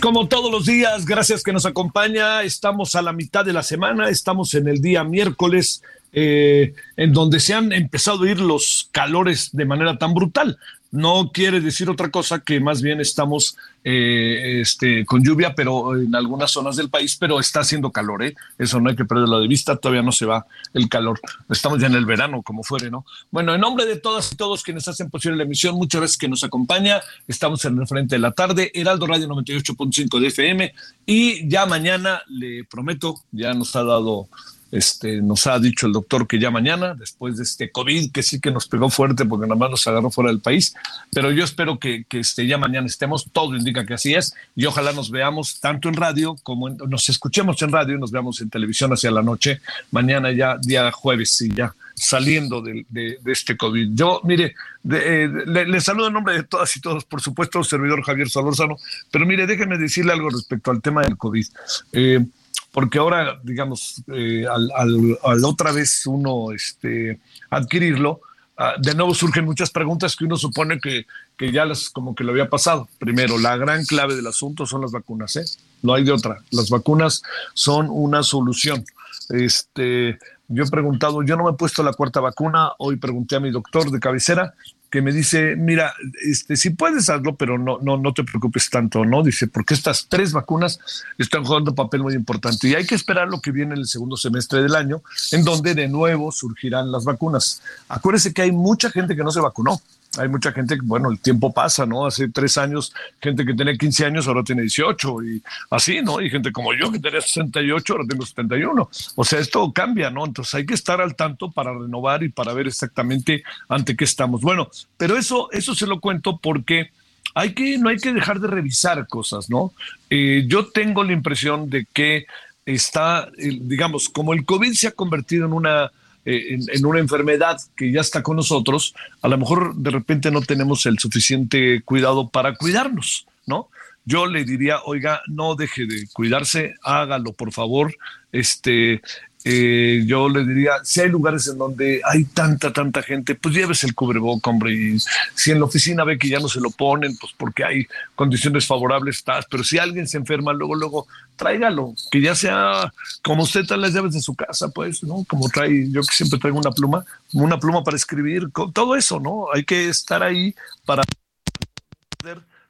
Como todos los días, gracias que nos acompaña. Estamos a la mitad de la semana, estamos en el día miércoles, eh, en donde se han empezado a ir los calores de manera tan brutal no quiere decir otra cosa que más bien estamos eh, este, con lluvia, pero en algunas zonas del país, pero está haciendo calor, ¿eh? Eso no hay que perderlo de vista, todavía no se va el calor. Estamos ya en el verano, como fuere, ¿no? Bueno, en nombre de todas y todos quienes hacen posible la emisión, muchas veces que nos acompaña, estamos en el frente de la tarde, Heraldo Radio 98.5 de FM, y ya mañana, le prometo, ya nos ha dado este, nos ha dicho el doctor que ya mañana, después de este COVID, que sí que nos pegó fuerte porque nada más nos agarró fuera del país, pero yo espero que, que este, ya mañana estemos, todo indica que así es, y ojalá nos veamos tanto en radio como nos escuchemos en radio y nos veamos en televisión hacia la noche, mañana ya, día jueves, y ya saliendo de, de, este COVID. Yo, mire, eh, le, saludo en nombre de todas y todos, por supuesto, servidor Javier Solórzano, pero mire, déjenme decirle algo respecto al tema del COVID. Eh, porque ahora, digamos, eh, al, otra vez uno este, adquirirlo, ah, de nuevo surgen muchas preguntas que uno supone que, que ya las, como que lo había pasado. Primero, la gran clave del asunto son las vacunas, ¿eh? No hay de otra. Las vacunas son una solución. Este, yo he preguntado, yo no me he puesto la cuarta vacuna, hoy pregunté a mi doctor de cabecera que me dice, mira, este, si puedes hacerlo, pero no, no, no te preocupes tanto, ¿no? Dice, porque estas tres vacunas están jugando un papel muy importante y hay que esperar lo que viene en el segundo semestre del año, en donde de nuevo surgirán las vacunas. Acuérdese que hay mucha gente que no se vacunó hay mucha gente bueno, el tiempo pasa, ¿no? Hace tres años, gente que tenía 15 años ahora tiene 18 y así, ¿no? Y gente como yo que tenía 68 ahora tengo 71. O sea, esto cambia, ¿no? Entonces hay que estar al tanto para renovar y para ver exactamente ante qué estamos. Bueno, pero eso, eso se lo cuento porque hay que, no hay que dejar de revisar cosas, ¿no? Eh, yo tengo la impresión de que está, digamos, como el COVID se ha convertido en una eh, en, una enfermedad que ya está con nosotros, a lo mejor de repente no tenemos el suficiente cuidado para cuidarnos, ¿no? Yo le diría, oiga, no deje de cuidarse, hágalo, por favor. Este, eh, yo le diría, si hay lugares en donde hay tanta, tanta gente, pues llévese el cubreboca, hombre, y si en la oficina ve que ya no se lo ponen, pues porque hay condiciones favorables, estás, pero si alguien se enferma, luego, luego, tráigalo, que ya sea como usted trae las llaves de su casa, pues, ¿no? Como trae, yo que siempre traigo una pluma, una pluma para escribir, todo eso, ¿no? Hay que estar ahí para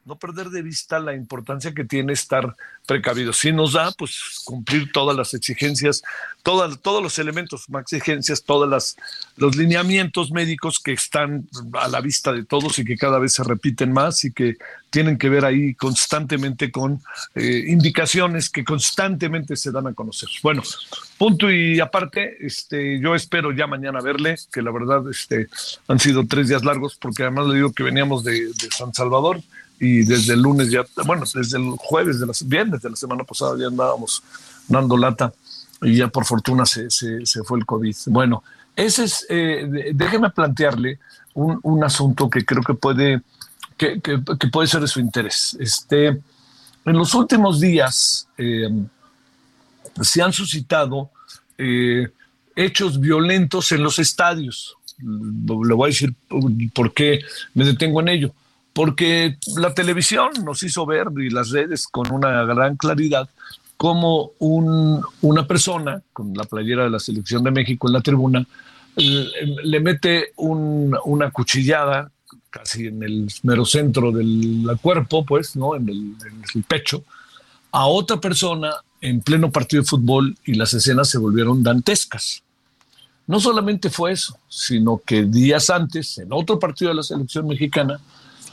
no perder de vista la importancia que tiene estar precavido. Si nos da, pues cumplir todas las exigencias, todas, todos los elementos, más exigencias, todos los lineamientos médicos que están a la vista de todos y que cada vez se repiten más y que tienen que ver ahí constantemente con eh, indicaciones que constantemente se dan a conocer. Bueno, punto y aparte, este, yo espero ya mañana verle, que la verdad este, han sido tres días largos, porque además le digo que veníamos de, de San Salvador y desde el lunes ya, bueno, desde el jueves, de la, viernes de la semana pasada ya andábamos dando lata y ya por fortuna se, se, se fue el COVID. Bueno, ese es, eh, déjeme plantearle un, un, asunto que creo que puede, que, que, puede ser de su interés. Este, en los últimos días eh, se han suscitado eh, hechos violentos en los estadios. Le voy a decir por qué me detengo en ello. Porque la televisión nos hizo ver y las redes con una gran claridad cómo un, una persona con la playera de la selección de México en la tribuna le, mete una cuchillada casi en el mero centro del cuerpo, pues, ¿no? En el, en el pecho, a otra persona en pleno partido de fútbol y las escenas se volvieron dantescas. No solamente fue eso, sino que días antes, en otro partido de la selección mexicana,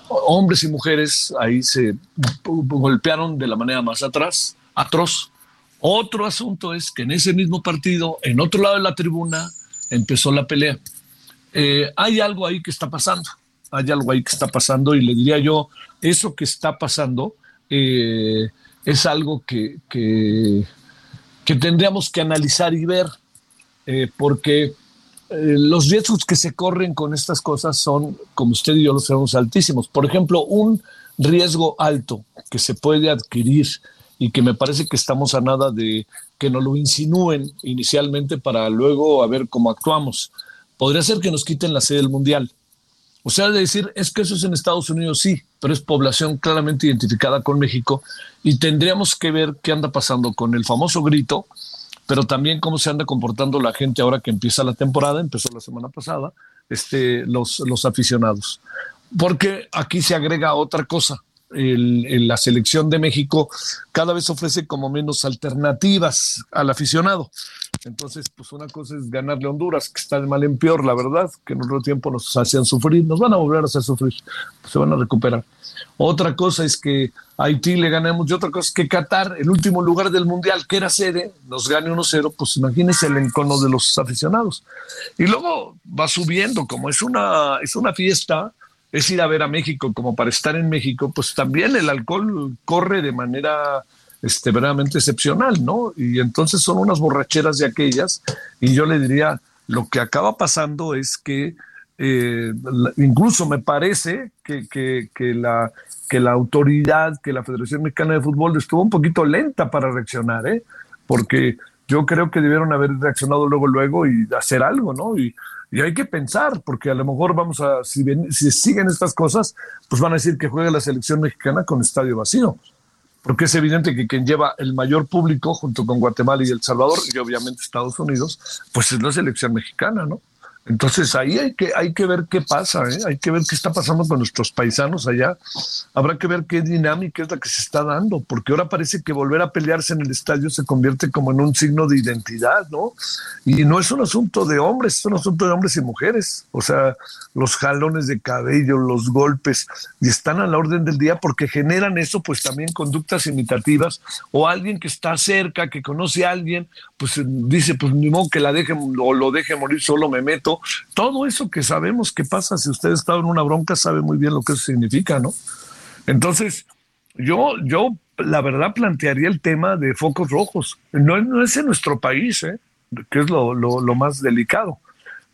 hombres y mujeres ahí se golpearon de la manera más atrás, atroz. Otro asunto es que en ese mismo partido, en otro lado de la tribuna, empezó la pelea. Eh, hay algo ahí que está pasando, hay algo ahí que está pasando y le diría yo, eso que está pasando eh, es algo que, que, tendríamos que analizar y ver, eh, porque los riesgos que se corren con estas cosas son, como usted y yo lo sabemos, altísimos. Por ejemplo, un riesgo alto que se puede adquirir y que me parece que estamos a nada de que nos lo insinúen inicialmente para luego a ver cómo actuamos. Podría ser que nos quiten la sede del Mundial. O sea, de decir, es que eso es en Estados Unidos, sí, pero es población claramente identificada con México y tendríamos que ver qué anda pasando con el famoso grito, pero también cómo se anda comportando la gente ahora que empieza la temporada, empezó la semana pasada, este, los, los aficionados. Porque aquí se agrega otra cosa, la selección de México cada vez ofrece como menos alternativas al aficionado. Entonces, pues una cosa es ganarle a Honduras, que está de mal en peor, la verdad, que en otro tiempo nos hacían sufrir, nos van a volver a hacer sufrir, se van a recuperar. Otra cosa es que Haití le ganemos y otra cosa es que Qatar, el último lugar del Mundial, que era sede, nos gane 1-0, pues imagínense el encono de los aficionados. Y luego va subiendo, como es una, es una fiesta, es ir a ver a México como para estar en México, pues también el alcohol corre de manera este, verdaderamente excepcional, ¿no? Y entonces son unas borracheras de aquellas, y yo le diría, lo que acaba pasando es que eh, incluso me parece que, que, la, que la autoridad, que la Federación Mexicana de Fútbol estuvo un poquito lenta para reaccionar, ¿eh? Porque yo creo que debieron haber reaccionado luego, luego y hacer algo, ¿no? Y y hay que pensar, porque a lo mejor vamos a, si, si siguen estas cosas, pues van a decir que juega la selección mexicana con estadio vacío. Porque es evidente que quien lleva el mayor público junto con Guatemala y El Salvador, y obviamente Estados Unidos, pues es la selección mexicana, ¿no? Entonces ahí hay que, hay que ver qué pasa, ¿eh? hay que ver qué está pasando con nuestros paisanos allá. Habrá que ver qué dinámica es la que se está dando, porque ahora parece que volver a pelearse en el estadio se convierte como en un signo de identidad, ¿no? Y no es un asunto de hombres, es un asunto de hombres y mujeres. O sea, los jalones de cabello, los golpes, y están a la orden del día porque generan eso, pues también conductas imitativas, o alguien que está cerca, que conoce a alguien, pues dice, pues ni modo que la deje o lo deje morir, solo me meto todo eso que sabemos que pasa si usted está en una bronca, sabe muy bien lo que eso significa, ¿no? Entonces, yo, yo la verdad plantearía el tema de focos rojos. No, no es en nuestro país, ¿eh? que es lo, lo, más delicado,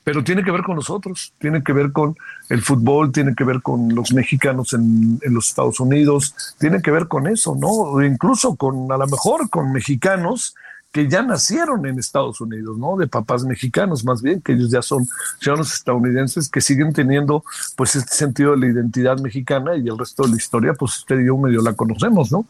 pero tiene que ver con nosotros, tiene que ver con el fútbol, tiene que ver con los mexicanos en, en los Estados Unidos, tiene que ver con eso, ¿no? incluso con, a lo mejor, con mexicanos que ya nacieron en Estados Unidos, ¿no? De papás mexicanos, más bien, que ellos ya son ciudadanos estadounidenses que siguen teniendo, pues, este sentido de la identidad mexicana y el resto de la historia, pues, usted y yo medio la conocemos, ¿no?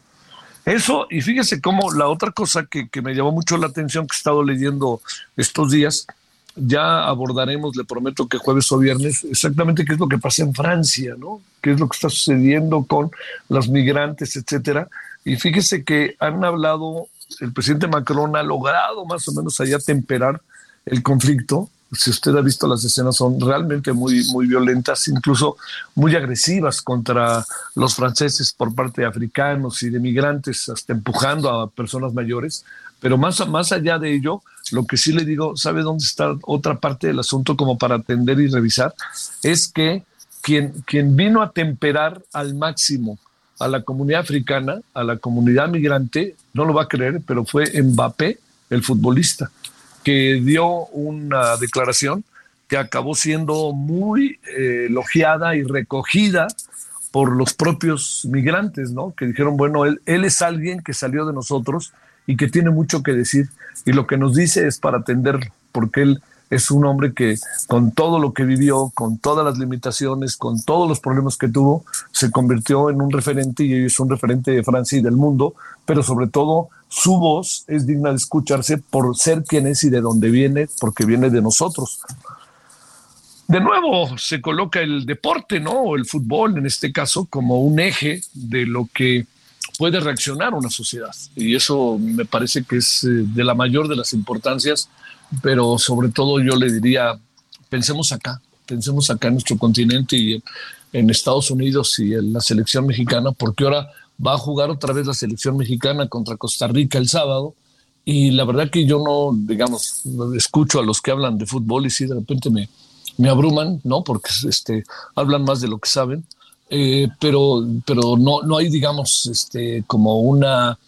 Eso, y fíjese cómo la otra cosa que, que me llamó mucho la atención que he estado leyendo estos días, ya abordaremos, le prometo que jueves o viernes, exactamente qué es lo que pasa en Francia, ¿no? ¿Qué es lo que está sucediendo con los migrantes, etcétera? Y fíjese que han hablado el presidente Macron ha logrado más o menos allá temperar el conflicto. Si usted ha visto las escenas, son realmente muy, muy violentas, incluso muy agresivas contra los franceses por parte de africanos y de migrantes, hasta empujando a personas mayores. Pero más, más allá de ello, lo que sí le digo, ¿sabe dónde está otra parte del asunto como para atender y revisar? Es que quien, quien vino a temperar al máximo a la comunidad africana, a la comunidad migrante, no lo va a creer, pero fue Mbappé, el futbolista, que dio una declaración que acabó siendo muy eh, elogiada y recogida por los propios migrantes, ¿no? Que dijeron, bueno, él, él es alguien que salió de nosotros y que tiene mucho que decir y lo que nos dice es para atenderlo, porque él es un hombre que con todo lo que vivió, con todas las limitaciones, con todos los problemas que tuvo, se convirtió en un referente y es un referente de Francia y del mundo, pero sobre todo su voz es digna de escucharse por ser quien es y de dónde viene, porque viene de nosotros. De nuevo se coloca el deporte, ¿no? O el fútbol en este caso como un eje de lo que puede reaccionar una sociedad. Y eso me parece que es eh, de la mayor de las importancias, pero sobre todo yo le diría, pensemos acá, pensemos acá en nuestro continente y en Estados Unidos y en la selección mexicana, porque ahora va a jugar otra vez la selección mexicana contra Costa Rica el sábado. Y la verdad que yo no, digamos, escucho a los que hablan de fútbol y sí, de repente me, me abruman, ¿no? Porque este, hablan más de lo que saben eh, pero, pero no, no hay, digamos, este, como una,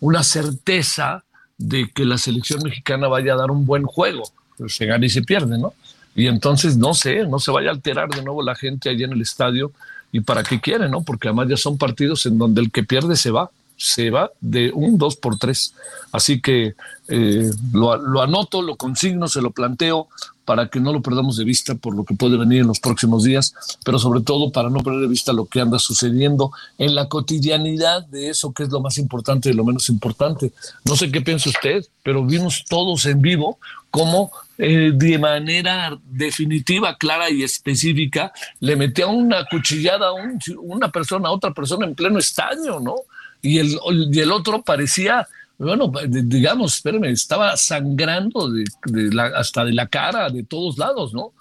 una certeza de que la selección mexicana vaya a dar un buen juego. Se gana y se pierde, ¿no? Y entonces, no sé, no se vaya a alterar de nuevo la gente allí en el estadio. ¿Y para qué quiere, no? Porque además ya son partidos en donde el que pierde se va se va de un 2 por 3. Así que eh, lo, anoto, lo consigno, se lo planteo para que no lo perdamos de vista por lo que puede venir en los próximos días, pero sobre todo para no perder de vista lo que anda sucediendo en la cotidianidad de eso que es lo más importante y lo menos importante. No sé qué piensa usted, pero vimos todos en vivo cómo eh, de manera definitiva, clara y específica le metía una cuchillada a una persona, a otra persona en pleno estadio, ¿no? Y el, y el otro parecía bueno, digamos, espérame, estaba sangrando de, hasta de la cara, de todos lados, ¿no?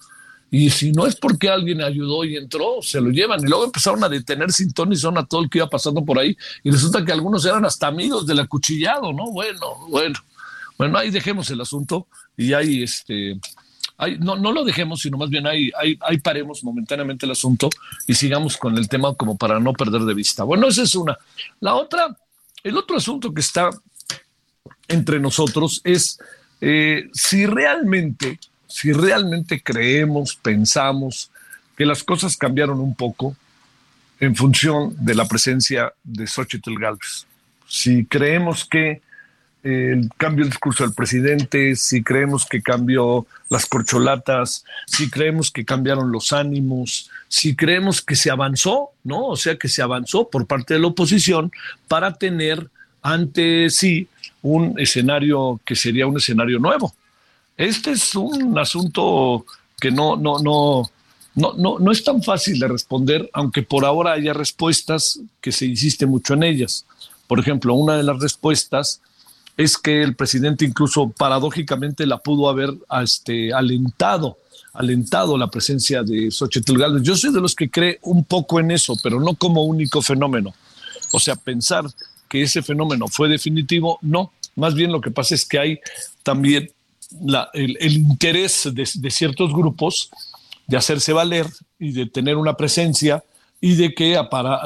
Y si no es porque alguien ayudó y entró, se lo llevan. Y luego empezaron a detener sin ton y son a todo el que iba pasando por ahí. Y resulta que algunos eran hasta amigos del acuchillado, ¿no? Bueno, bueno. Bueno, ahí dejemos el asunto y ahí este. No, no lo dejemos, sino más bien ahí paremos momentáneamente el asunto y sigamos con el tema como para no perder de vista. Bueno, esa es una. La otra, el otro asunto que está entre nosotros es eh, si realmente, si realmente creemos, pensamos que las cosas cambiaron un poco en función de la presencia de Xochitl Galvez. Si creemos que eh, cambió el discurso del presidente, si creemos que cambió las corcholatas, si creemos que cambiaron los ánimos, si creemos que se avanzó, ¿no? O sea, que se avanzó por parte de la oposición para tener ante sí un escenario que sería un escenario nuevo. Este es un asunto que no, no, no, no, no, no es tan fácil de responder, aunque por ahora haya respuestas que se insiste mucho en ellas. Por ejemplo, una de las respuestas es que el presidente incluso paradójicamente la pudo haber este, alentado, alentado la presencia de Xochitl Gálvez. Yo soy de los que cree un poco en eso, pero no como único fenómeno. O sea, pensar que ese fenómeno fue definitivo, no. Más bien lo que pasa es que hay también el, interés de, ciertos grupos de hacerse valer y de tener una presencia y de que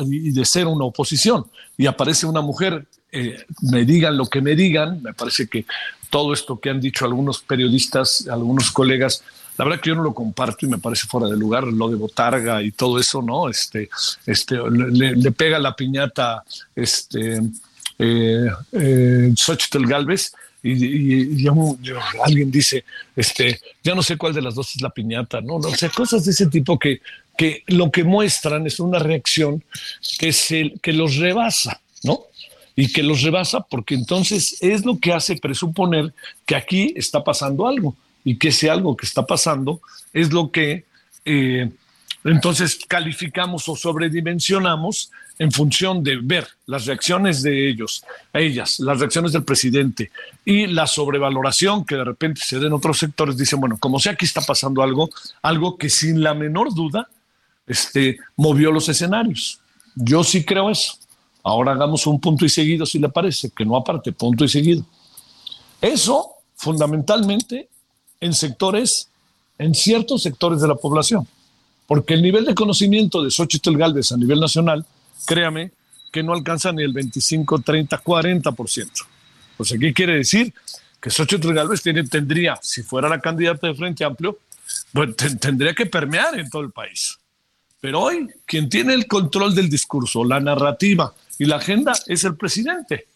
y de ser una oposición. Y aparece una mujer, eh, me digan lo que me digan, me parece que todo esto que han dicho algunos periodistas, algunos colegas, la verdad que yo no lo comparto y me parece fuera de lugar lo de Botarga y todo eso, ¿no? Este, este, le, pega la piñata, este, eh, eh, Xochitl Galvez y, alguien dice, este, ya no sé cuál de las dos es la piñata, ¿no? no o sea, cosas de ese tipo que, que lo que muestran es una reacción que, es el, que los rebasa, ¿no? Y que los rebasa porque entonces es lo que hace presuponer que aquí está pasando algo y que ese algo que está pasando es lo que eh, entonces calificamos o sobredimensionamos en función de ver las reacciones de ellos, ellas, las reacciones del presidente y la sobrevaloración que de repente se den otros sectores, dicen, bueno, como sea aquí está pasando algo, algo que sin la menor duda este, movió los escenarios. Yo sí creo eso. Ahora hagamos un punto y seguido, si le parece, que no aparte, punto y seguido. Eso, fundamentalmente, en sectores, en ciertos sectores de la población. Porque el nivel de conocimiento de Xochitl Galvez a nivel nacional, créame, que no alcanza ni el 25, 30, 40%. Pues aquí quiere decir que Xochitl Galvez tiene, tendría, si fuera la candidata de Frente Amplio, tendría que permear en todo el país. Pero hoy, quien tiene el control del discurso, la narrativa y la agenda es el presidente.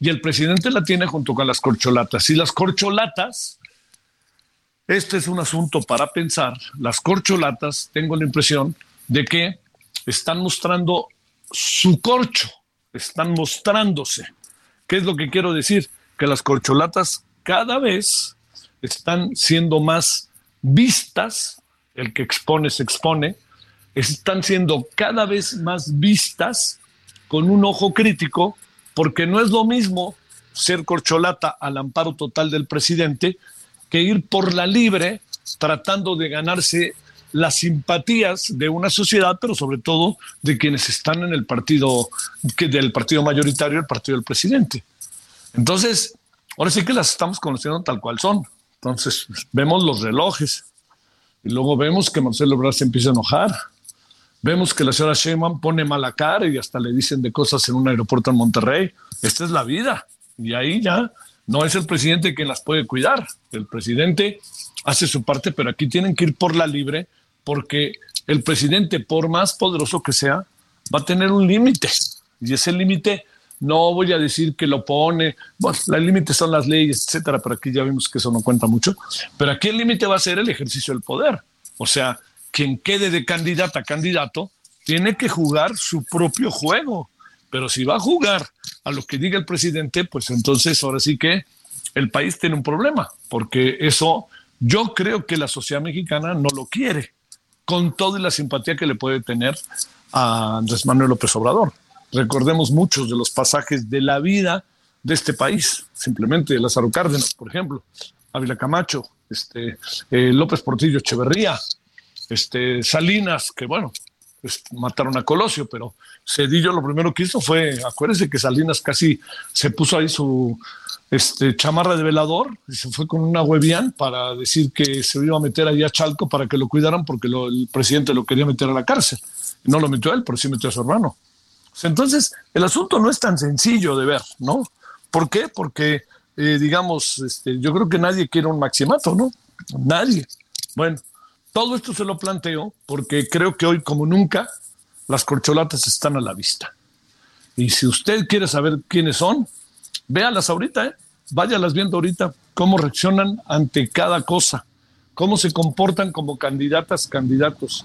Y el presidente la tiene junto con las corcholatas. Y las corcholatas este es un asunto para pensar. Las corcholatas, tengo la impresión de que están mostrando su corcho, están mostrándose. ¿Qué es lo que quiero decir? Que las corcholatas cada vez están siendo más vistas, el que expone se expone, están siendo cada vez más vistas con un ojo crítico, porque no es lo mismo ser corcholata al amparo total del presidente que ir por la libre tratando de ganarse las simpatías de una sociedad, pero sobre todo de quienes están en el partido, que del partido mayoritario, el partido del presidente. Entonces, ahora sí que las estamos conociendo tal cual son. Entonces, vemos los relojes y luego vemos que Marcelo Ebrard se empieza a enojar. Vemos que la señora Sheinbaum pone mala cara y hasta le dicen de cosas en un aeropuerto en Monterrey. Esta es la vida. Y ahí ya no es el presidente quien las puede cuidar. El presidente hace su parte, pero aquí tienen que ir por la libre porque el presidente, por más poderoso que sea, va a tener un límite. Y ese límite no voy a decir que lo pone, bueno, el límite son las leyes, etcétera, pero aquí ya vimos que eso no cuenta mucho. Pero aquí el límite va a ser el ejercicio del poder. O sea, quien quede de candidato a candidato tiene que jugar su propio juego. Pero si va a jugar a lo que diga el presidente, pues entonces ahora sí que el país tiene un problema, porque eso yo creo que la sociedad mexicana no lo quiere con toda la simpatía que le puede tener a Andrés Manuel López Obrador. Recordemos muchos de los pasajes de la vida de este país, simplemente Lázaro Cárdenas, por ejemplo, Ávila Camacho, este, eh, López Portillo Echeverría, este, Salinas, que bueno, pues, mataron a Colosio, pero Cedillo lo primero que hizo fue, acuérdense que Salinas casi se puso ahí su, este, chamarra de velador y se fue con una Webian para decir que se iba a meter allá a Chalco para que lo cuidaran porque el presidente lo quería meter a la cárcel. No lo metió a él, pero sí metió a su hermano. Entonces, el asunto no es tan sencillo de ver, ¿no? ¿Por qué? Porque, eh, digamos, este, yo creo que nadie quiere un maximato, ¿no? Nadie. Bueno, todo esto se lo planteo porque creo que hoy, como nunca, las corcholatas están a la vista. Y si usted quiere saber quiénes son, véalas ahorita, ¿eh? váyalas viendo ahorita, cómo reaccionan ante cada cosa, cómo se comportan como candidatas, candidatos.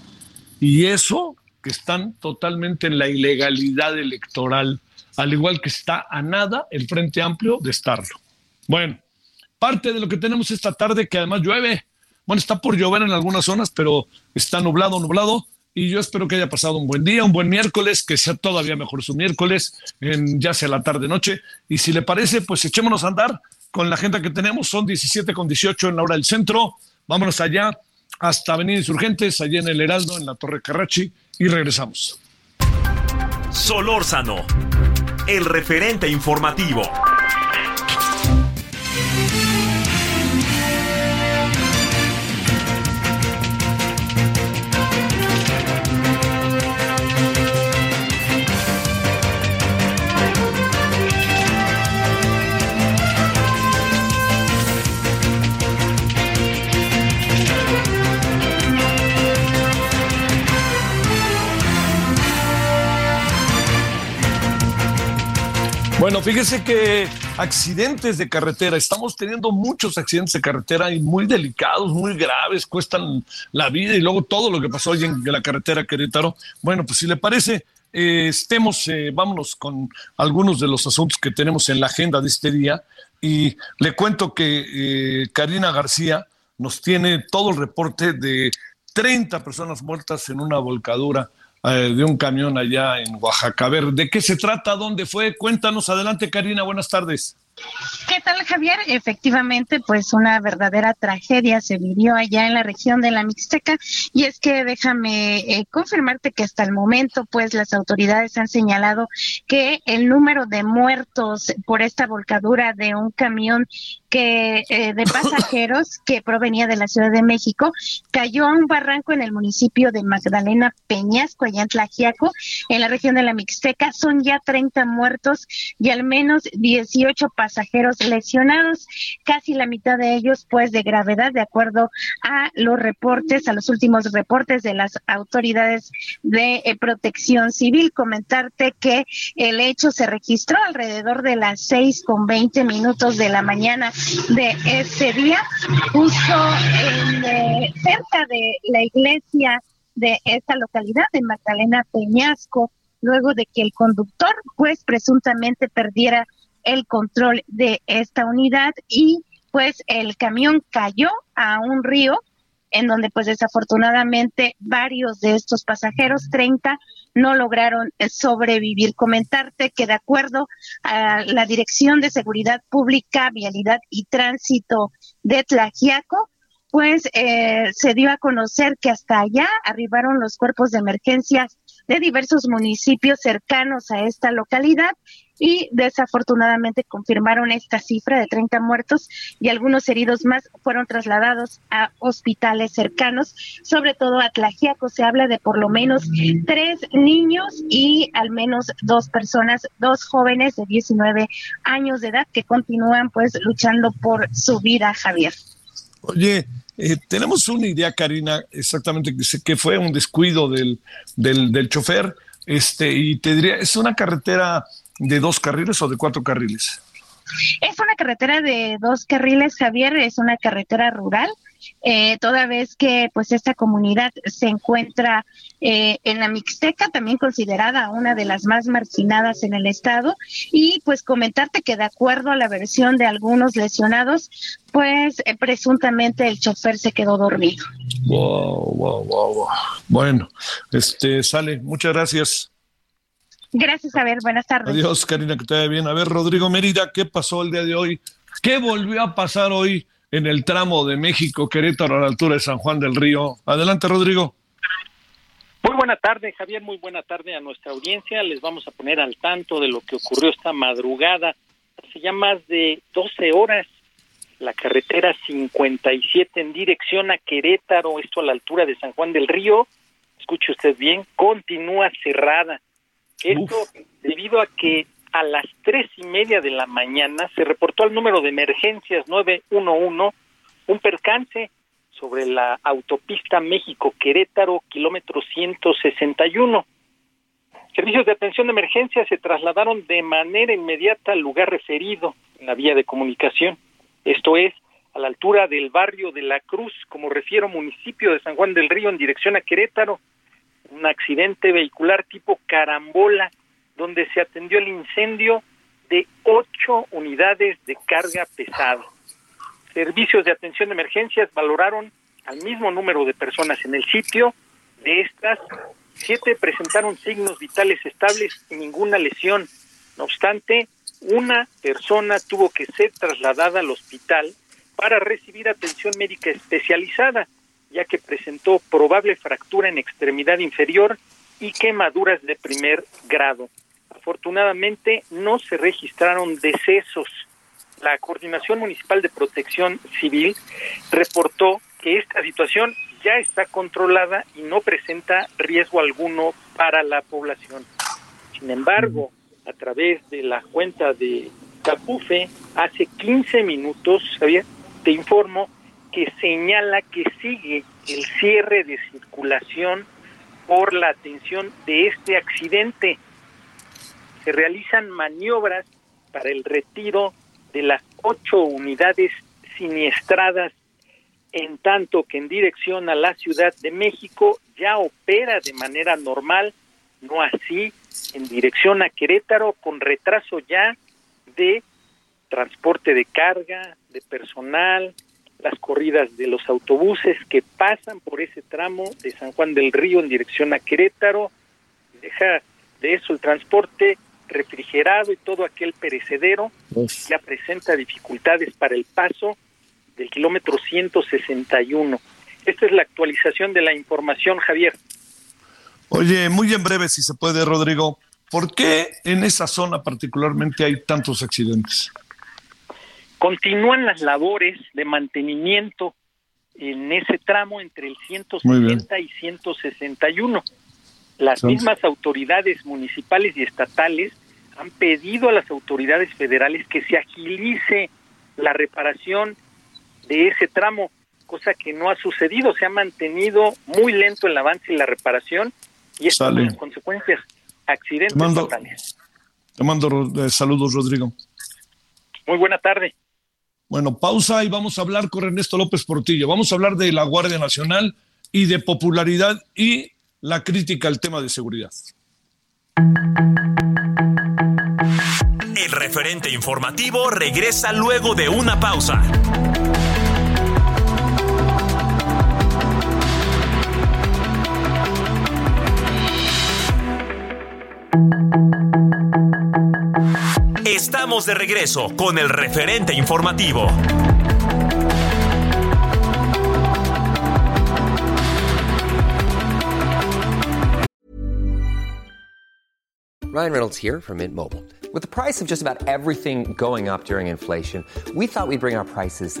Y eso que están totalmente en la ilegalidad electoral, al igual que está a nada el Frente Amplio de estarlo. Bueno, parte de lo que tenemos esta tarde, que además llueve, bueno, está por llover en algunas zonas, pero está nublado, nublado y yo espero que haya pasado un buen día, un buen miércoles, que sea todavía mejor su miércoles, en, ya sea la tarde, noche. Y si le parece, pues echémonos a andar con la agenda que tenemos. Son 17 con 18 en la hora del centro. Vámonos allá hasta Avenida Insurgentes, allá en el Heraldo, en la Torre Carrachi, y regresamos. Solórzano, el referente informativo. Bueno, fíjese que accidentes de carretera, estamos teniendo muchos accidentes de carretera y muy delicados, muy graves, cuestan la vida y luego todo lo que pasó hoy en la carretera Querétaro. Bueno, pues si le parece, eh, estemos, eh, vámonos con algunos de los asuntos que tenemos en la agenda de este día y le cuento que eh, Karina García nos tiene todo el reporte de 30 personas muertas en una volcadura eh, de un camión allá en Oaxaca. A ver, ¿de qué se trata? ¿Dónde fue? Cuéntanos. Adelante, Karina. Buenas tardes. ¿Qué tal, Javier? Efectivamente, pues una verdadera tragedia se vivió allá en la región de la Mixteca y es que déjame eh, confirmarte que hasta el momento, pues las autoridades han señalado que el número de muertos por esta volcadura de un camión que eh, de pasajeros que provenía de la Ciudad de México cayó a un barranco en el municipio de Magdalena Peñasco, allá en Tlajiaco, en la región de la Mixteca. Son ya 30 muertos y al menos 18 pasajeros pasajeros lesionados, casi la mitad de ellos pues de gravedad, de acuerdo a los reportes, a los últimos reportes de las autoridades de eh, protección civil. Comentarte que el hecho se registró alrededor de las seis con veinte minutos de la mañana de ese día, justo en, eh, cerca de la iglesia de esta localidad de Magdalena Peñasco, luego de que el conductor pues presuntamente perdiera el control de esta unidad y pues el camión cayó a un río en donde pues desafortunadamente varios de estos pasajeros, 30, no lograron eh, sobrevivir. Comentarte que de acuerdo a la Dirección de Seguridad Pública, Vialidad y Tránsito de Tlajiaco, pues eh, se dio a conocer que hasta allá arribaron los cuerpos de emergencia de diversos municipios cercanos a esta localidad y desafortunadamente confirmaron esta cifra de 30 muertos y algunos heridos más fueron trasladados a hospitales cercanos, sobre todo a Tlajiaco. Se habla de por lo menos tres niños y al menos dos personas, dos jóvenes de 19 años de edad que continúan pues luchando por su vida, Javier. Oye, eh, tenemos una idea, Karina, exactamente que fue un descuido del, del, del chofer, este, y te diría, es una carretera de dos carriles o de cuatro carriles? Es una carretera de dos carriles, Javier, es una carretera rural, eh, toda vez que pues esta comunidad se encuentra eh, en la Mixteca, también considerada una de las más marginadas en el estado, y pues comentarte que de acuerdo a la versión de algunos lesionados, pues eh, presuntamente el chofer se quedó dormido. Wow, wow, wow, wow. Bueno, este sale, muchas gracias. Gracias, a ver, buenas tardes. Adiós, Karina, que te vaya bien. A ver, Rodrigo Mérida, ¿qué pasó el día de hoy? ¿Qué volvió a pasar hoy en el tramo de México, Querétaro, a la altura de San Juan del Río? Adelante, Rodrigo. Muy buena tarde, Javier, muy buena tarde a nuestra audiencia. Les vamos a poner al tanto de lo que ocurrió esta madrugada. Hace ya más de 12 horas, la carretera 57 en dirección a Querétaro, esto a la altura de San Juan del Río, escuche usted bien, continúa cerrada esto debido a que a las tres y media de la mañana se reportó al número de emergencias 911 un percance sobre la autopista México-Querétaro, kilómetro 161. Servicios de atención de emergencia se trasladaron de manera inmediata al lugar referido en la vía de comunicación. Esto es, a la altura del barrio de La Cruz, como refiero, municipio de San Juan del Río, en dirección a Querétaro un accidente vehicular tipo carambola, donde se atendió el incendio de ocho unidades de carga pesada. Servicios de atención de emergencias valoraron al mismo número de personas en el sitio. De estas, siete presentaron signos vitales estables y ninguna lesión. No obstante, una persona tuvo que ser trasladada al hospital para recibir atención médica especializada ya que presentó probable fractura en extremidad inferior y quemaduras de primer grado. Afortunadamente no se registraron decesos. La Coordinación Municipal de Protección Civil reportó que esta situación ya está controlada y no presenta riesgo alguno para la población. Sin embargo, a través de la cuenta de Capufe, hace 15 minutos, ¿sabía? te informo que señala que sigue el cierre de circulación por la atención de este accidente. Se realizan maniobras para el retiro de las ocho unidades siniestradas, en tanto que en dirección a la Ciudad de México ya opera de manera normal, no así en dirección a Querétaro, con retraso ya de transporte de carga, de personal, las corridas de los autobuses que pasan por ese tramo de San Juan del Río en dirección a Querétaro, deja de eso el transporte refrigerado y todo aquel perecedero ya presenta dificultades para el paso del kilómetro 161. Esta es la actualización de la información, Javier. Oye, muy en breve, si se puede, Rodrigo, ¿por qué en esa zona particularmente hay tantos accidentes? Continúan las labores de mantenimiento en ese tramo entre el 160 y 161. Las mismas autoridades municipales y estatales han pedido a las autoridades federales que se agilice la reparación de ese tramo, cosa que no ha sucedido, se ha mantenido muy lento el avance y la reparación y esto con las consecuencias, accidentes te mando, Te mando eh, saludos, Rodrigo. Muy buena tarde. Bueno, pausa y vamos a hablar con Ernesto López Portillo. Vamos a hablar de la Guardia Nacional y de popularidad y la crítica al tema de seguridad. El referente informativo regresa luego de una pausa. Estamos de regreso con el referente informativo. Ryan Reynolds here from Mint Mobile. With the price of just about everything going up during inflation, we thought we'd bring our prices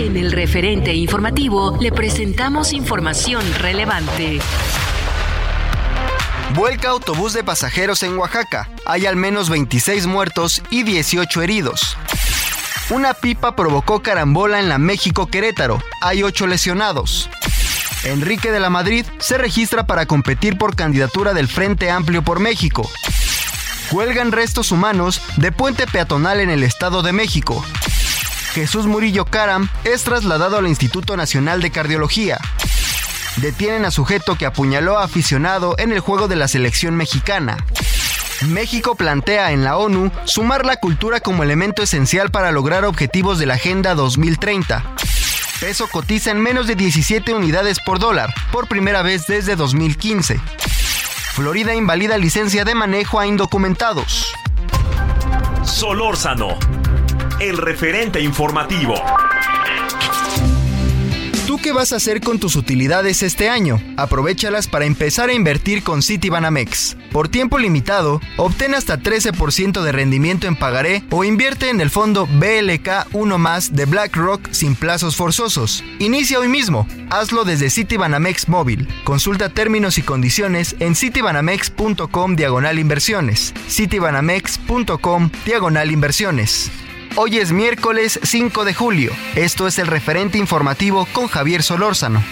En el referente informativo le presentamos información relevante. Vuelca autobús de pasajeros en Oaxaca. Hay al menos 26 muertos y 18 heridos. Una pipa provocó carambola en la México Querétaro. Hay 8 lesionados. Enrique de la Madrid se registra para competir por candidatura del Frente Amplio por México. Cuelgan restos humanos de puente peatonal en el Estado de México. Jesús Murillo Caram es trasladado al Instituto Nacional de Cardiología. Detienen a sujeto que apuñaló a aficionado en el juego de la selección mexicana. México plantea en la ONU sumar la cultura como elemento esencial para lograr objetivos de la Agenda 2030. Peso cotiza en menos de 17 unidades por dólar, por primera vez desde 2015. Florida invalida licencia de manejo a indocumentados. Solórzano, el referente informativo. ¿Tú qué vas a hacer con tus utilidades este año? Aprovechalas para empezar a invertir con Citibanamex. Por tiempo limitado, obtén hasta 13% de rendimiento en pagaré o invierte en el fondo BLK 1 más de BlackRock sin plazos forzosos. Inicia hoy mismo. Hazlo desde Citibanamex móvil. Consulta términos y condiciones en citibanamex.com diagonal inversiones. citibanamex.com diagonal inversiones. Hoy es miércoles 5 de julio. Esto es el referente informativo con Javier Solórzano.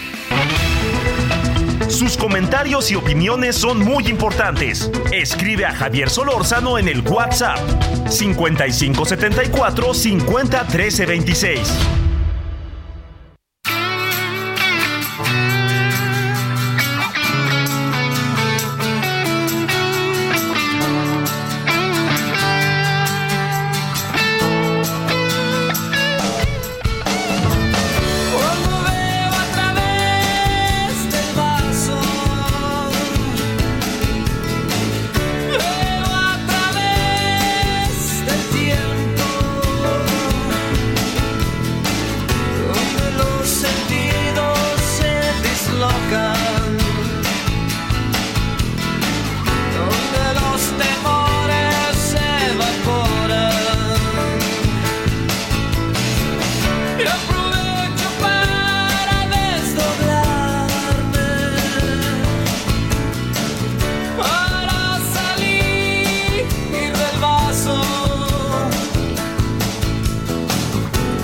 Sus comentarios y opiniones son muy importantes. Escribe a Javier Solórzano en el WhatsApp 5574 50 13 26.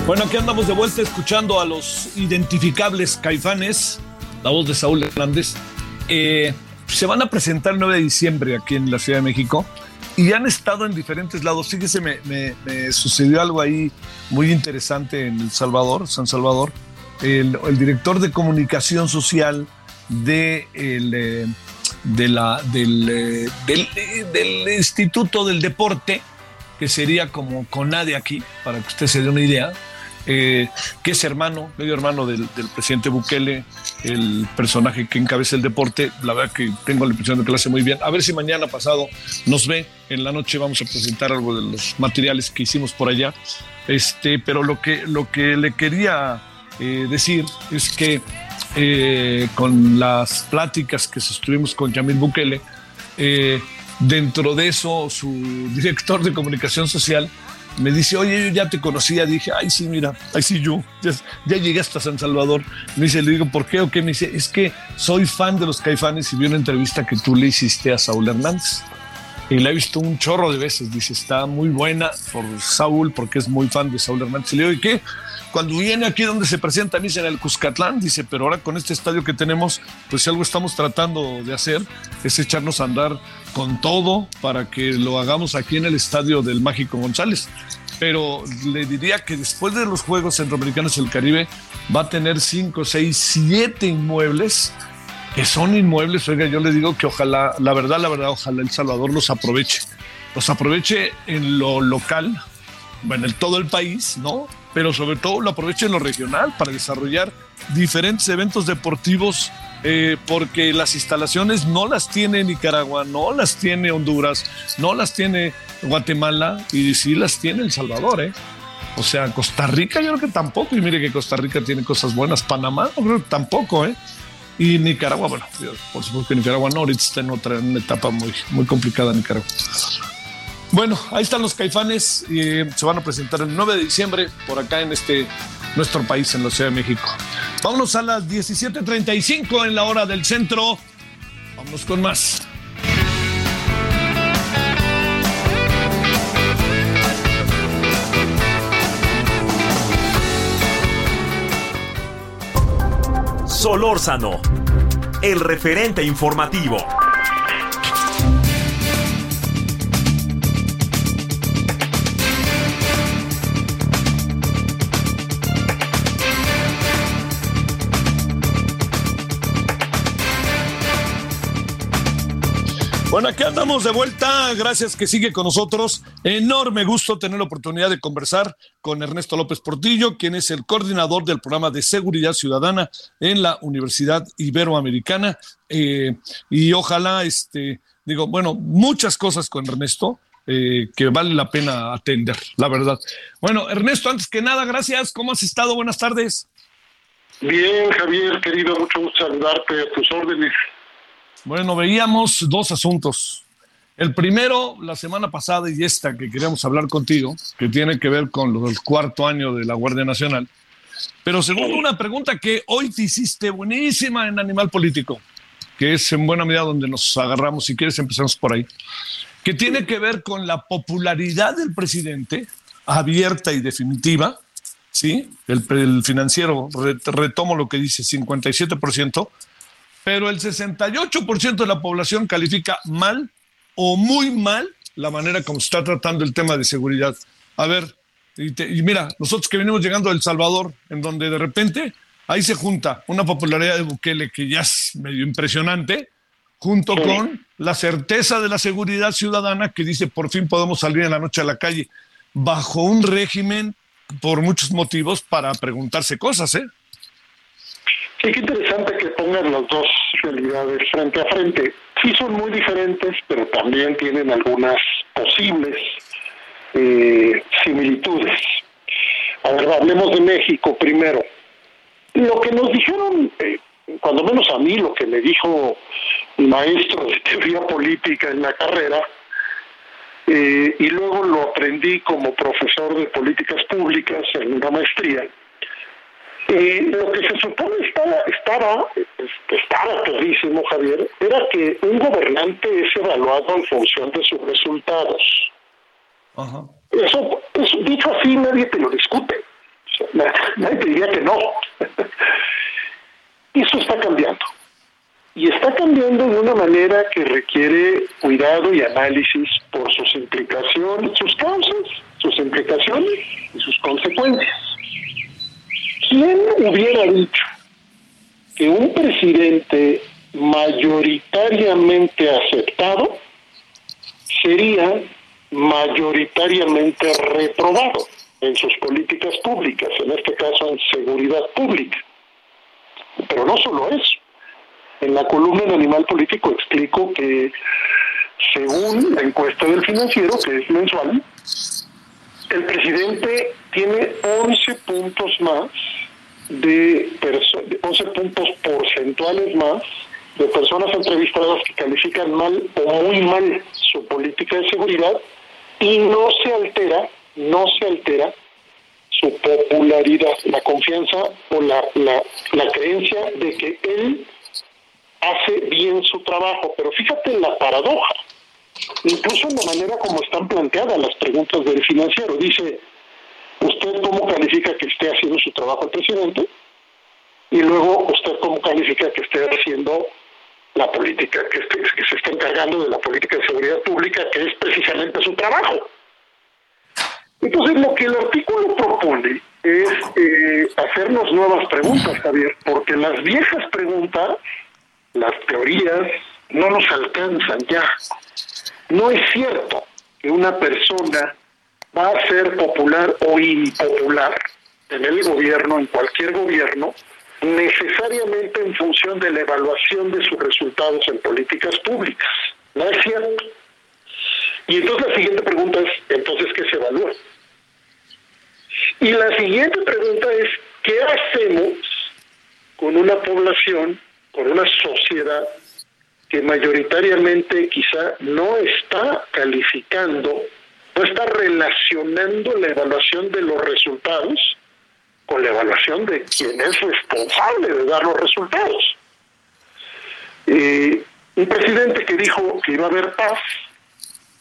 Bueno, aquí andamos de vuelta escuchando a los identificables caifanes, la voz de Saúl Hernández. Eh, se van a presentar el 9 de diciembre aquí en la Ciudad de México y han estado en diferentes lados. Fíjese, me, sucedió algo ahí muy interesante en El Salvador, San Salvador. El, director de comunicación social de eh, la, del, eh, del, del Instituto del Deporte, que sería como CONADE aquí, para que usted se dé una idea, eh, que es hermano, medio hermano del, presidente Bukele, el personaje que encabeza el deporte. La verdad que tengo la impresión de que lo hace muy bien. A ver si mañana pasado nos ve. En la noche vamos a presentar algo de los materiales que hicimos por allá. Este, pero lo que, lo que le quería eh, decir es que eh, con las pláticas que sostuvimos con Yamil Bukele, eh, dentro de eso su director de comunicación social me dice, oye, yo ya te conocía. Dije, ay, sí, mira, ay, sí, yo, ya, ya, llegué hasta San Salvador. Me dice, le digo, ¿por qué o qué? Me dice, es que soy fan de los caifanes y vi una entrevista que tú le hiciste a Saúl Hernández. Y la he visto un chorro de veces. Dice, está muy buena por Saúl, porque es muy fan de Saúl Hernández. Le digo, ¿y qué? Cuando viene aquí donde se presenta, dice en el Cuscatlán, dice, pero ahora con este estadio que tenemos, pues si algo estamos tratando de hacer es echarnos a andar con todo para que lo hagamos aquí en el estadio del Mágico González. Pero le diría que después de los Juegos Centroamericanos del Caribe va a tener 5, 6, 7 inmuebles que son inmuebles. Oiga, yo le digo que ojalá, la verdad, la verdad, ojalá El Salvador los aproveche. Los aproveche en lo local, en todo el país, ¿no? Pero sobre todo lo aproveche en lo regional para desarrollar diferentes eventos deportivos eh, porque las instalaciones no las tiene Nicaragua, no las tiene Honduras, no las tiene Guatemala y sí las tiene El Salvador, ¿eh? O sea, Costa Rica yo creo que tampoco, y mire que Costa Rica tiene cosas buenas, Panamá yo creo que tampoco, ¿eh? Y Nicaragua, bueno, por supuesto que Nicaragua no, ahorita está en otra etapa muy, muy complicada Nicaragua. Bueno, ahí están los caifanes eh, se van a presentar el 9 de diciembre por acá en este nuestro país, en la Ciudad de México. Vámonos a las 17:35 en la hora del centro. Vámonos con más. Solórzano, el referente informativo. Bueno, aquí andamos de vuelta. Gracias que sigue con nosotros. Enorme gusto tener la oportunidad de conversar con Ernesto López Portillo, quien es el coordinador del programa de seguridad ciudadana en la Universidad Iberoamericana. Eh, y ojalá, este, digo, bueno, muchas cosas con Ernesto. Eh, que vale la pena atender, la verdad. Bueno, Ernesto, antes que nada, gracias. ¿Cómo has estado? Buenas tardes. Bien, Javier, querido, mucho gusto saludarte a tus órdenes. Bueno, veíamos dos asuntos. El primero, la semana pasada y esta que queríamos hablar contigo, que tiene que ver con el cuarto año de la Guardia Nacional. Pero segundo, una pregunta que hoy te hiciste buenísima en Animal Político, que es en buena medida donde nos agarramos, si quieres empezamos por ahí, que tiene que ver con la popularidad del presidente, abierta y definitiva, ¿sí? El, el financiero, retomo lo que dice, 57%, pero el 68% de la población califica mal o muy mal la manera como se está tratando el tema de seguridad. A ver, y, te, y, mira, nosotros que venimos llegando a El Salvador, en donde de repente ahí se junta una popularidad de Bukele que ya es medio impresionante, junto sí. con la certeza de la seguridad ciudadana que dice por fin podemos salir en la noche a la calle, bajo un régimen por muchos motivos para preguntarse cosas, ¿eh? Sí, qué interesante pongan las dos realidades frente a frente. Sí son muy diferentes, pero también tienen algunas posibles eh, similitudes. A ver, hablemos de México primero. Lo que nos dijeron, eh, cuando menos a mí, lo que me dijo mi maestro de teoría política en la carrera, eh, y luego lo aprendí como profesor de políticas públicas en una maestría, eh, lo que se supone estaba, estaba, estaba clarísimo, Javier, era que un gobernante es evaluado en función de sus resultados. Eso, eso, dicho así, nadie te lo discute. O sea, nadie te diría que no. Eso está cambiando. Y está cambiando de una manera que requiere cuidado y análisis por sus implicaciones, sus causas, sus implicaciones y sus consecuencias. ¿Quién hubiera dicho que un presidente mayoritariamente aceptado sería mayoritariamente reprobado? en sus políticas públicas, en este caso en seguridad pública. Pero no solo eso. En la columna de Animal Político explico que según la encuesta del financiero, que es mensual, el presidente tiene 11 puntos más de, de 11 puntos porcentuales más de personas entrevistadas que califican mal o muy mal su política de seguridad y no se altera, no se altera su popularidad, la confianza o la, la, creencia de que él hace bien su trabajo. Pero fíjate la paradoja, incluso en la manera como están planteadas las preguntas del financiero. Dice, ¿usted cómo califica que esté haciendo su trabajo el presidente? Y luego, ¿usted cómo califica que esté haciendo la política, que, esté- que se está encargando de la política de seguridad pública, que es precisamente su trabajo? Entonces, lo que el artículo propone es eh, hacernos nuevas preguntas, Javier, porque las viejas preguntas, las teorías, no nos alcanzan ya. No es cierto que una persona va a ser popular o impopular en el gobierno, en cualquier gobierno, necesariamente en función de la evaluación de sus resultados en políticas públicas. No es cierto. Y entonces la siguiente pregunta es, entonces, ¿qué se evalúa? Y la siguiente pregunta es, ¿qué hacemos con una población, con una sociedad que mayoritariamente quizá no está calificando, no está relacionando la evaluación de los resultados con la evaluación de quien es responsable de dar los resultados? Eh, un presidente que dijo que iba a haber paz,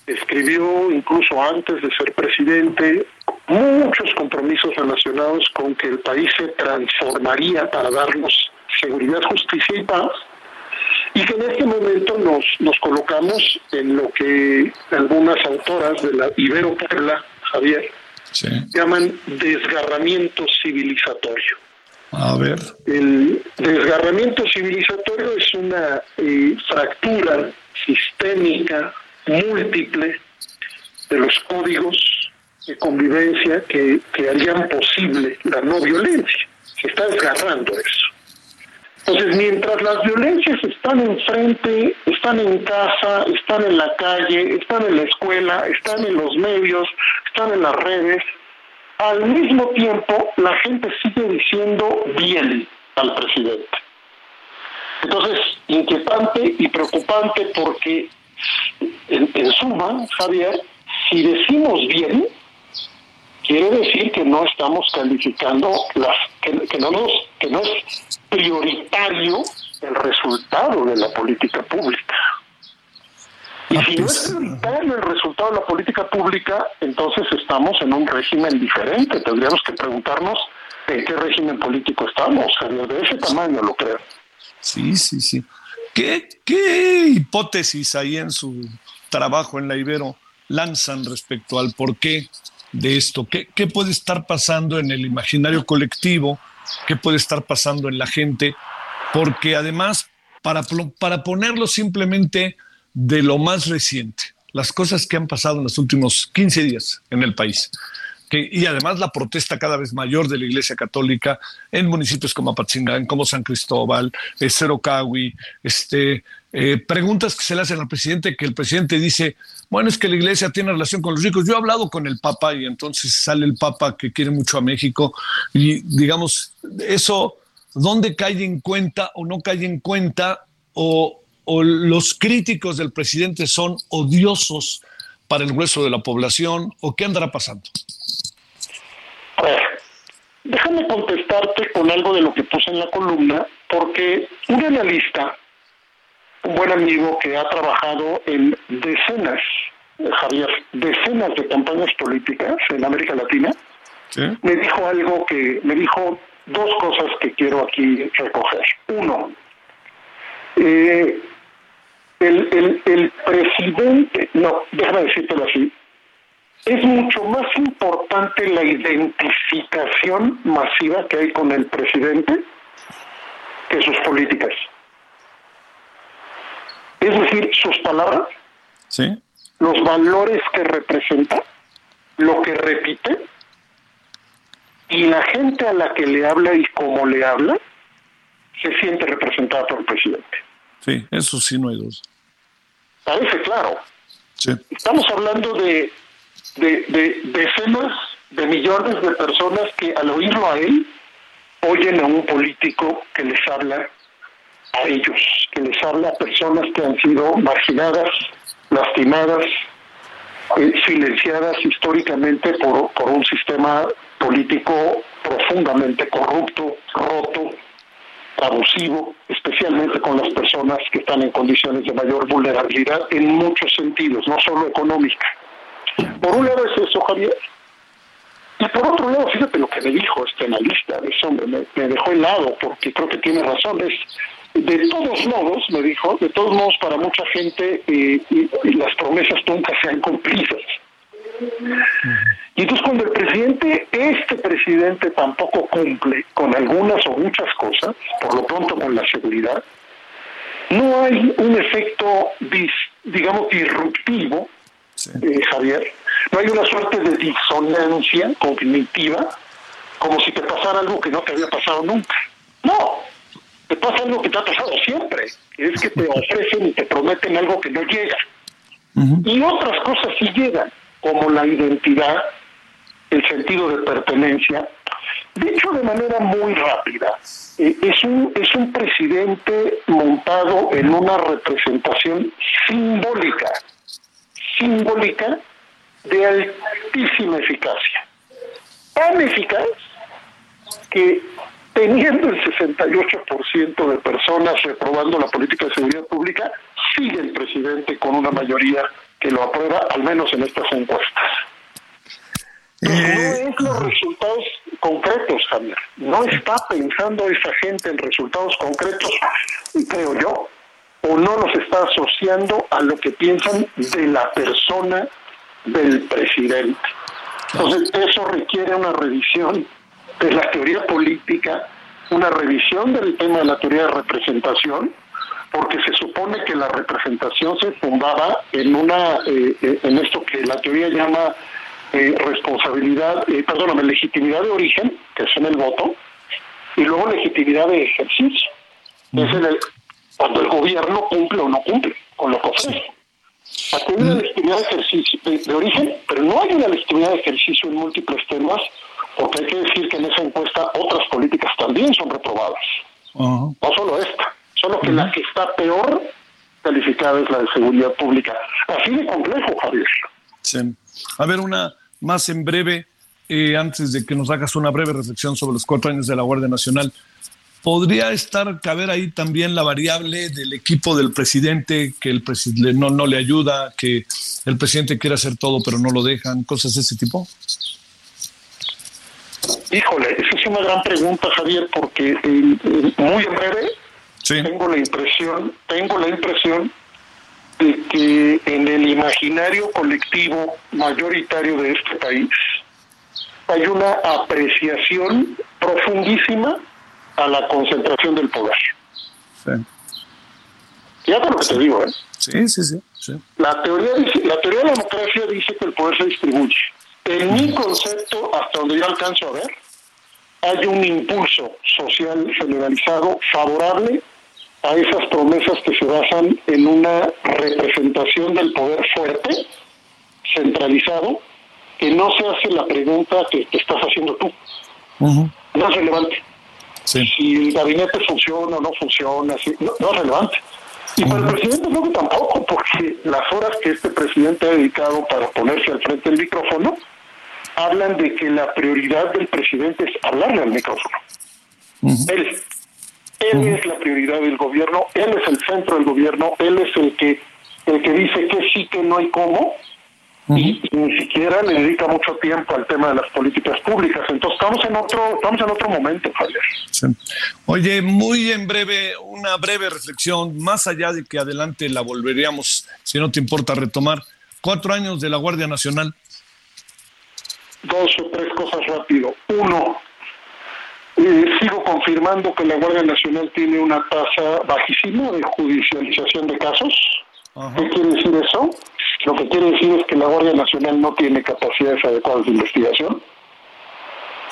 escribió incluso antes de ser presidente muchos compromisos relacionados con que el país se transformaría para darnos seguridad, justicia y paz, y que en este momento nos, nos colocamos en lo que algunas autoras de la Ibero Puebla, Javier, llaman desgarramiento civilizatorio. A ver. El desgarramiento civilizatorio es una eh, fractura sistémica múltiple de los códigos de convivencia que, que harían posible la no violencia. Se está desgarrando eso. Entonces, mientras las violencias están enfrente, están en casa, están en la calle, están en la escuela, están en los medios, están en las redes, al mismo tiempo la gente sigue diciendo bien al presidente. Entonces, inquietante y preocupante porque, en, suma, Javier, si decimos bien, quiere decir que no estamos calificando las que, que no nos que no es prioritario el resultado de la política pública y si no es prioritario el resultado de la política pública entonces estamos en un régimen diferente tendríamos que preguntarnos en qué régimen político estamos Javier de ese tamaño lo creo Sí, sí, sí. ¿Qué, qué hipótesis ahí en su trabajo en la Ibero lanzan respecto al porqué de esto? ¿Qué, ¿Qué puede estar pasando en el imaginario colectivo? ¿Qué puede estar pasando en la gente? Porque además, para, para ponerlo simplemente de lo más reciente, las cosas que han pasado en los últimos 15 días en el país, y además la protesta cada vez mayor de la Iglesia Católica en municipios como Apatzingán, como San Cristóbal, eh, Cerocahui, este, eh, preguntas que se le hacen al presidente, que el presidente dice, bueno, es que la Iglesia tiene relación con los ricos. Yo he hablado con el Papa y entonces sale el Papa que quiere mucho a México y digamos, eso, ¿dónde cae en cuenta o no cae en cuenta o, o los críticos del presidente son odiosos para el grueso de la población o qué andará pasando? Ver, déjame contestarte con algo de lo que puse en la columna, porque un analista, un buen amigo que ha trabajado en decenas, eh, Javier, decenas de campañas políticas en América Latina, me dijo algo que, me dijo dos cosas que quiero aquí recoger. Uno, eh, el, el, el presidente, no, déjame decírtelo así, es mucho más importante la identificación masiva que hay con el presidente que sus políticas. Es decir, sus palabras, Sí. los valores que representa, lo que repite, y la gente a la que le habla y cómo le habla se siente representada por el presidente. Sí, eso sí no hay duda. Parece claro. Sí. Estamos hablando de, de, de decenas de millones de personas que al oírlo a él oyen a un político que les habla a ellos, que les habla a personas que han sido marginadas, lastimadas, eh, silenciadas históricamente por, por un sistema político profundamente corrupto, roto, abusivo, especialmente con las personas que están en condiciones de mayor vulnerabilidad en muchos sentidos, no solo económica. Por un lado es eso, Javier. Y por otro lado, fíjate lo que me dijo este analista, ese hombre me, me dejó helado porque creo que tiene razón. Es, de todos modos, me dijo, de todos modos para mucha gente eh, y, y las promesas nunca se han cumplido. Y entonces cuando el presidente, este presidente tampoco cumple con algunas o muchas cosas, por lo pronto con la seguridad, no hay un efecto, dis- digamos, disruptivo, eh, Javier, no hay una suerte de disonancia cognitiva, como si te pasara algo que no te había pasado nunca. No, te pasa algo que te ha pasado siempre, que es que te ofrecen y te prometen algo que no llega. Y otras cosas sí llegan, como la identidad, el sentido de pertenencia. Dicho de manera muy rápida, eh, es, un, es un presidente montado en una representación simbólica, simbólica de altísima eficacia. Tan eficaz que teniendo el 68% de personas reprobando la política de seguridad pública, sigue el presidente con una mayoría que lo aprueba, al menos en estas encuestas. no es los resultados concretos, Javier. No está pensando esa gente en resultados concretos, creo yo, o no los está asociando a lo que piensan de la persona del presidente. Entonces, eso requiere una revisión de la teoría política, una revisión del tema de la teoría de representación, porque se supone que la representación se fundaba en una eh, eh, en esto que la teoría llama eh, responsabilidad, eh, perdóname, legitimidad de origen, que es en el voto, y luego legitimidad de ejercicio, que es en el, cuando el gobierno cumple o no cumple con lo que ofrece. Aquí hay una legitimidad de ejercicio de, de origen, pero no hay una legitimidad de ejercicio en múltiples temas, porque hay que decir que en esa encuesta otras políticas también son reprobadas, no solo esta, solo que la que está peor calificada es la de seguridad pública. Así de complejo, Javier. Sí. A ver, una más en breve, eh, antes de que nos hagas una breve reflexión sobre los cuatro años de la Guardia Nacional. ¿Podría estar, caber ahí también la variable del equipo del presidente, que el presidente no, no le ayuda, que el presidente quiere hacer todo pero no lo dejan, cosas de ese tipo? Híjole, esa es una gran pregunta, Javier, porque eh, eh, muy en breve tengo la impresión, tengo la impresión de que en el imaginario colectivo mayoritario de este país hay una apreciación profundísima a la concentración del poder. Sí. Fíjate lo que te digo, ¿eh? Sí, sí, sí. sí. La teoría, dice- la teoría de la democracia dice que el poder se distribuye. En mi concepto, hasta donde yo alcanzo a ver, hay un impulso social generalizado favorable a esas promesas que se basan en una representación del poder fuerte, centralizado, que no se hace la pregunta que te estás haciendo tú. No es relevante. Si el gabinete funciona o no funciona, si- no, no es relevante. Y para el presidente creo que tampoco, porque las horas que este presidente ha dedicado para ponerse al frente del micrófono hablan de que la prioridad del presidente es hablarle al micrófono. Él. Él es la prioridad del gobierno, él es el centro del gobierno, él es el que el que dice que sí, que no y cómo, y, y ni siquiera le dedica mucho tiempo al tema de las políticas públicas. Entonces estamos en otro, estamos en otro momento, Javier. Sí. Oye, muy en breve, una breve reflexión, más allá de que adelante la volveríamos, si no te importa retomar. Cuatro años de la Guardia Nacional. Dos o tres cosas rápido. Uno, eh, sigo confirmando que la Guardia Nacional tiene una tasa bajísima de judicialización de casos. ¿Qué quiere decir eso? Lo que quiere decir es que la Guardia Nacional no tiene capacidades adecuadas de investigación.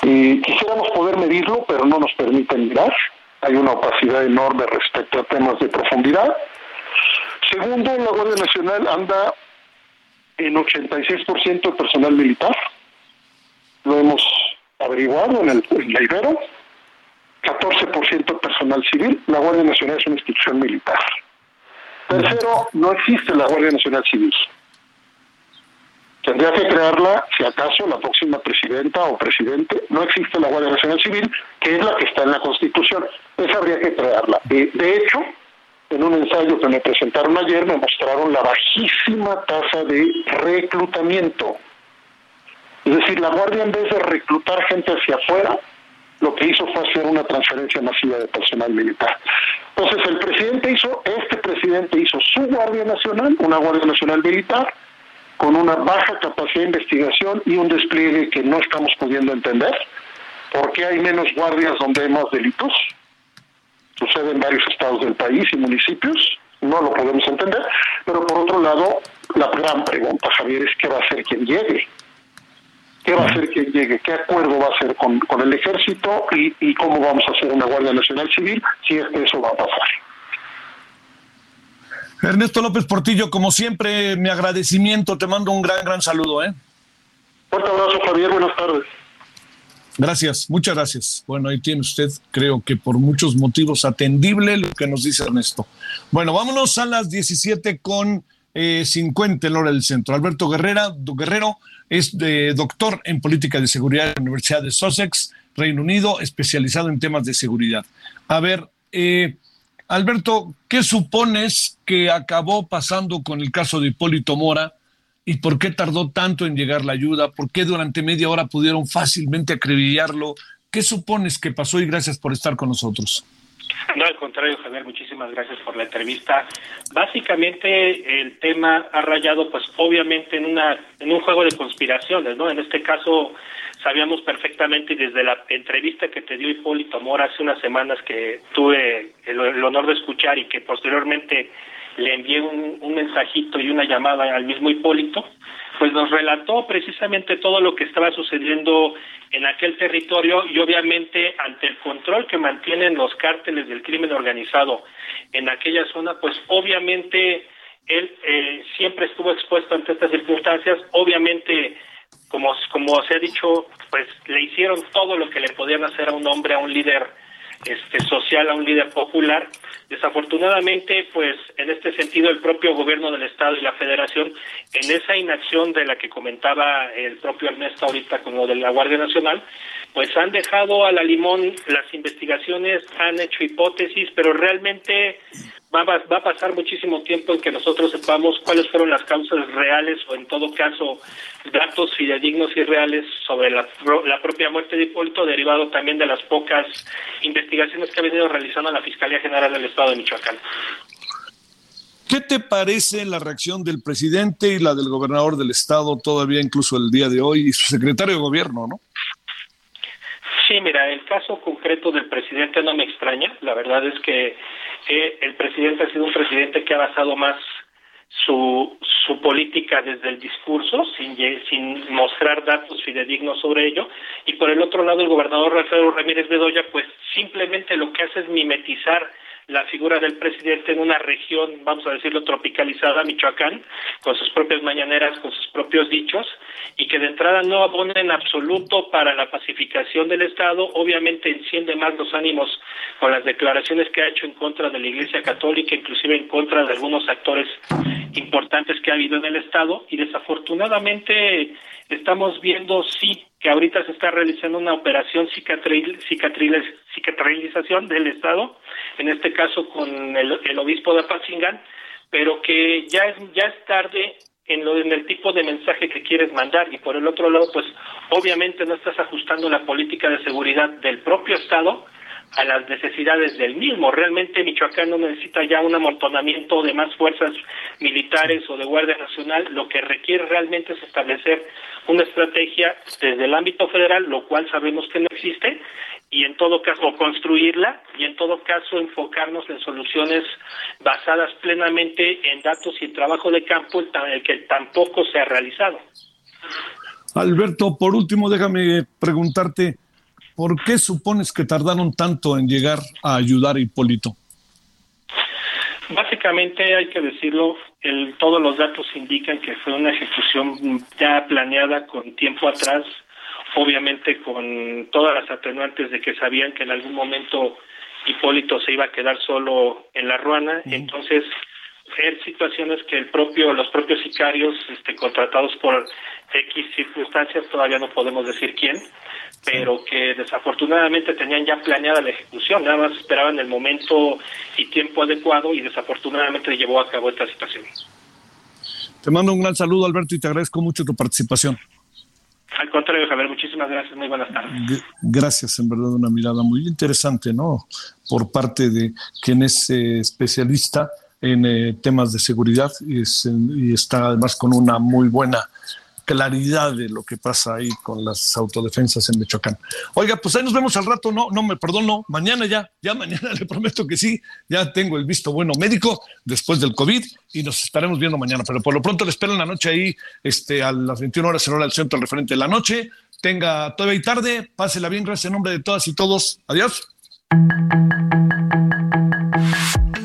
Y quisiéramos poder medirlo, pero no nos permiten mirar. Hay una opacidad enorme respecto a temas de profundidad. Segundo, la Guardia Nacional anda en 86% de personal militar. Lo hemos averiguado en, el, en la Ibero. 14% personal civil. La Guardia Nacional es una institución militar. Tercero, no existe la Guardia Nacional Civil. Tendría que crearla, si acaso, la próxima presidenta o presidente. No existe la Guardia Nacional Civil, que es la que está en la Constitución. Esa habría que crearla. De hecho, en un ensayo que me presentaron ayer, me mostraron la bajísima tasa de reclutamiento. Es decir, la Guardia en vez de reclutar gente hacia afuera, lo que hizo fue hacer una transferencia masiva de personal militar. Entonces el presidente hizo, este presidente hizo su Guardia Nacional, una Guardia Nacional militar, con una baja capacidad de investigación y un despliegue que no estamos pudiendo entender. ¿Por qué hay menos guardias donde hay más delitos? Sucede en varios estados del país y municipios, no lo podemos entender. Pero por otro lado, la gran pregunta, Javier, es qué va a hacer quien llegue. ¿Qué va a hacer quien llegue? ¿Qué acuerdo va a hacer con, con el ejército? Y, ¿Y cómo vamos a hacer una Guardia Nacional Civil si es que eso va a pasar? Ernesto López Portillo, como siempre, mi agradecimiento, te mando un gran, gran saludo. ¿eh? Fuerte abrazo, Javier, buenas tardes. Gracias, muchas gracias. Bueno, ahí tiene usted, creo que por muchos motivos atendible lo que nos dice Ernesto. Bueno, vámonos a las 17 con eh, 50 en hora del centro. Alberto Guerrera, Guerrero es doctor en política de seguridad de la Universidad de Sussex, Reino Unido, especializado en temas de seguridad. A ver, eh, Alberto, ¿qué supones que acabó pasando con el caso de Hipólito Mora? ¿Y por qué tardó tanto en llegar la ayuda? ¿Por qué durante media hora pudieron fácilmente acribillarlo? ¿Qué supones que pasó? Y gracias por estar con nosotros. No, al contrario, Javier, muchísimas gracias por la entrevista. Básicamente el tema ha rayado, pues obviamente en una en un juego de conspiraciones, ¿no? En este caso sabíamos perfectamente desde la entrevista que te dio Hipólito Mora hace unas semanas que tuve el, el honor de escuchar y que posteriormente le envié un, un mensajito y una llamada al mismo Hipólito, pues nos relató precisamente todo lo que estaba sucediendo en aquel territorio y obviamente ante el control que mantienen los cárteles del crimen organizado en aquella zona, pues obviamente él eh, siempre estuvo expuesto ante estas circunstancias, obviamente como, como se ha dicho, pues le hicieron todo lo que le podían hacer a un hombre, a un líder este, social, a un líder popular. Desafortunadamente, pues en este sentido, el propio gobierno del Estado y la Federación, en esa inacción de la que comentaba el propio Ernesto ahorita con lo de la Guardia Nacional, pues han dejado a la limón las investigaciones, han hecho hipótesis, pero realmente va, a- va a pasar muchísimo tiempo en que nosotros sepamos cuáles fueron las causas reales o en todo caso datos fidedignos y reales sobre la, la propia muerte de Hipólito, derivado también de las pocas investigaciones que ha venido realizando la Fiscalía General del Estado de Michoacán. ¿Qué te parece la reacción del presidente y la del gobernador del estado todavía incluso el día de hoy y su secretario de gobierno, no? Sí, mira, el caso concreto del presidente no me extraña. La verdad es que eh, el presidente ha sido un presidente que ha basado más su, su política desde el discurso, sin, sin mostrar datos fidedignos sobre ello. Y por el otro lado, el gobernador Rafael Ramírez Bedoya, pues simplemente lo que hace es mimetizar la figura del presidente en una región, vamos a decirlo, tropicalizada, Michoacán, con sus propias mañaneras, con sus propios dichos, y que de entrada no abona en absoluto para la pacificación del Estado, obviamente enciende más los ánimos con las declaraciones que ha hecho en contra de la Iglesia Católica, inclusive en contra de algunos actores importantes que ha habido en el Estado, y desafortunadamente estamos viendo, sí, que ahorita se está realizando una operación cicatril, cicatril, cicatrilización del Estado, en este caso con el, el obispo de Apatzingán, pero que ya es, ya es tarde en, lo, en el tipo de mensaje que quieres mandar. Y por el otro lado, pues obviamente no estás ajustando la política de seguridad del propio Estado a las necesidades del mismo. Realmente Michoacán no necesita ya un amontonamiento de más fuerzas militares o de Guardia Nacional, lo que requiere realmente es establecer una estrategia desde el ámbito federal, lo cual sabemos que no existe, y en todo caso construirla y en todo caso enfocarnos en soluciones basadas plenamente en datos y trabajo de campo, el que tampoco se ha realizado. Alberto, por último, déjame preguntarte, ¿por qué supones que tardaron tanto en llegar a ayudar a Hipólito? Básicamente hay que decirlo, el, todos los datos indican que fue una ejecución ya planeada con tiempo atrás, obviamente con todas las atenuantes de que sabían que en algún momento Hipólito se iba a quedar solo en la ruana, entonces en situaciones que el propio los propios sicarios este, contratados por X circunstancias todavía no podemos decir quién pero que desafortunadamente tenían ya planeada la ejecución nada más esperaban el momento y tiempo adecuado y desafortunadamente llevó a cabo esta situación. Te mando un gran saludo Alberto y te agradezco mucho tu participación. Al contrario Javier muchísimas gracias. Muy buenas tardes. Gracias en verdad una mirada muy interesante no por parte de quien es eh, especialista en eh, temas de seguridad y, es, y, está además con una muy buena claridad de lo que pasa ahí con las autodefensas en Michoacán. Oiga, pues ahí nos vemos al rato, no, no me perdono, mañana ya, ya mañana le prometo que sí, ya tengo el visto bueno médico después del COVID y nos estaremos viendo mañana, pero por lo pronto le espero en la noche ahí, este, a las 21 horas en hora del centro, al referente de la noche, tenga todavía y tarde, pásela bien, gracias en nombre de todas y todos, adiós.